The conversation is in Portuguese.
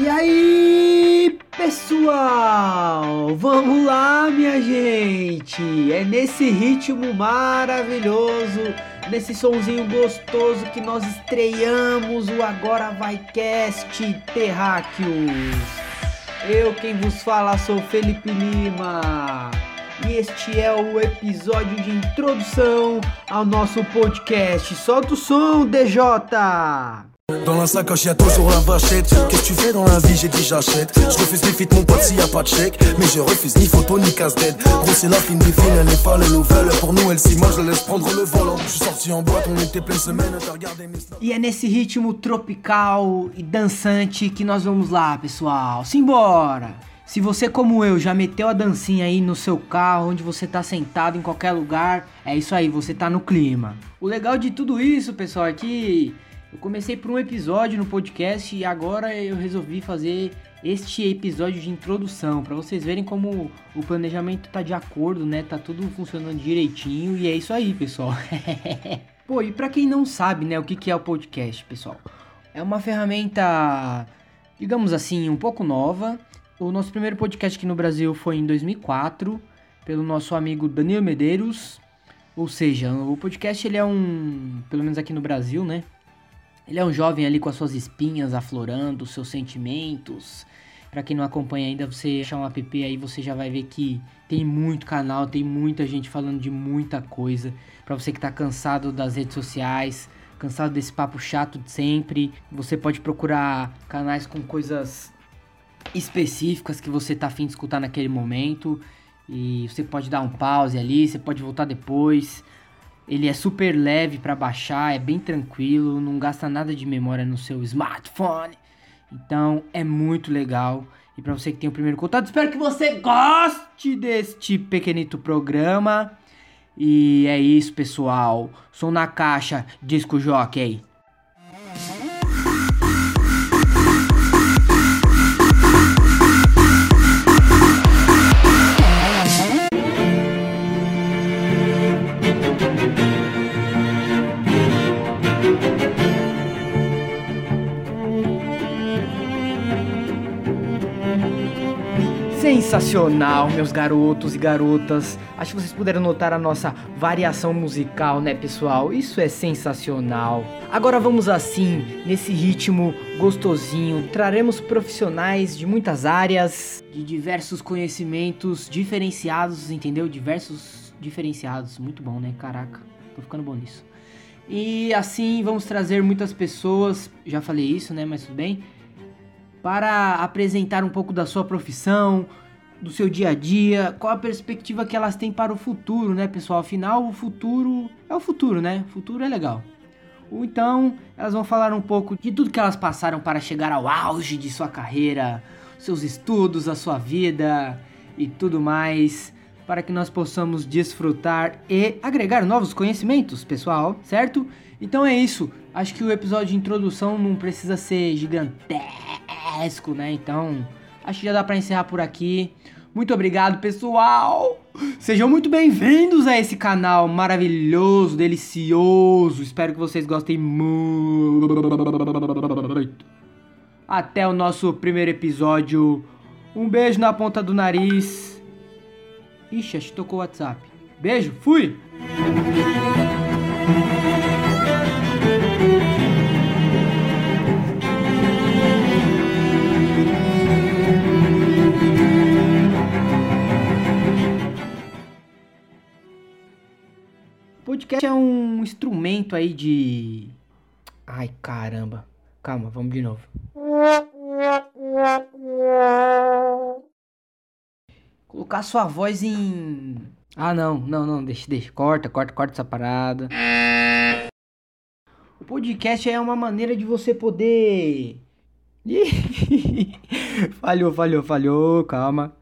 E aí, pessoal? Vamos lá, minha gente! É nesse ritmo maravilhoso, nesse sonzinho gostoso que nós estreamos o Agora Vai Cast Terráqueos. Eu quem vos fala sou Felipe Lima. E este é o episódio de introdução ao nosso podcast. Solta o som, DJ! Dans la sacoche y'a toujours la vachette. Qu'est-ce que tu fais dans la vie? J'ai dit j'achète. Je refuse les feats mon pote s'il y a pas de chèque. Mais je refuse ni photo ni casse-tête. Gros c'est la fine des elle pas Pour nous elle si moi je la laisse prendre le volant. Je suis sorti en boîte on était pleine semaine T'as regardé mes E é nesse ritmo tropical e dançante que nós vamos lá, pessoal. Simbora! Se você, como eu, já meteu a dancinha aí no seu carro, onde você tá sentado em qualquer lugar, é isso aí, você tá no clima. O legal de tudo isso, pessoal, é que eu comecei por um episódio no podcast e agora eu resolvi fazer este episódio de introdução para vocês verem como o planejamento tá de acordo, né? Tá tudo funcionando direitinho e é isso aí, pessoal. Pô, e para quem não sabe, né, o que que é o podcast, pessoal? É uma ferramenta, digamos assim, um pouco nova. O nosso primeiro podcast aqui no Brasil foi em 2004, pelo nosso amigo Danilo Medeiros. Ou seja, o podcast ele é um, pelo menos aqui no Brasil, né? Ele é um jovem ali com as suas espinhas aflorando, os seus sentimentos. Pra quem não acompanha ainda, você achar um app aí, você já vai ver que tem muito canal, tem muita gente falando de muita coisa. Pra você que tá cansado das redes sociais, cansado desse papo chato de sempre, você pode procurar canais com coisas específicas que você tá afim de escutar naquele momento. E você pode dar um pause ali, você pode voltar depois. Ele é super leve para baixar, é bem tranquilo, não gasta nada de memória no seu smartphone. Então é muito legal. E para você que tem o primeiro contato, espero que você goste deste pequenito programa. E é isso, pessoal. Som na caixa, disco jockey. Sensacional, meus garotos e garotas. Acho que vocês puderam notar a nossa variação musical, né, pessoal? Isso é sensacional. Agora vamos assim, nesse ritmo gostosinho. Traremos profissionais de muitas áreas, de diversos conhecimentos diferenciados, entendeu? Diversos diferenciados. Muito bom, né? Caraca, tô ficando bom nisso. E assim vamos trazer muitas pessoas, já falei isso, né? Mas tudo bem para apresentar um pouco da sua profissão, do seu dia a dia, qual a perspectiva que elas têm para o futuro, né, pessoal? Afinal, o futuro é o futuro, né? O futuro é legal. Ou então, elas vão falar um pouco de tudo que elas passaram para chegar ao auge de sua carreira, seus estudos, a sua vida e tudo mais, para que nós possamos desfrutar e agregar novos conhecimentos, pessoal, certo? Então é isso. Acho que o episódio de introdução não precisa ser gigantesco, né? Então, acho que já dá para encerrar por aqui. Muito obrigado, pessoal! Sejam muito bem-vindos a esse canal maravilhoso, delicioso. Espero que vocês gostem muito. Até o nosso primeiro episódio. Um beijo na ponta do nariz. Ixi, acho que tocou o WhatsApp. Beijo, fui! Podcast é um instrumento aí de. Ai caramba. Calma, vamos de novo. Colocar sua voz em. Ah não, não, não, deixa, deixa. Corta, corta, corta essa parada. O podcast é uma maneira de você poder. falhou, falhou, falhou, calma.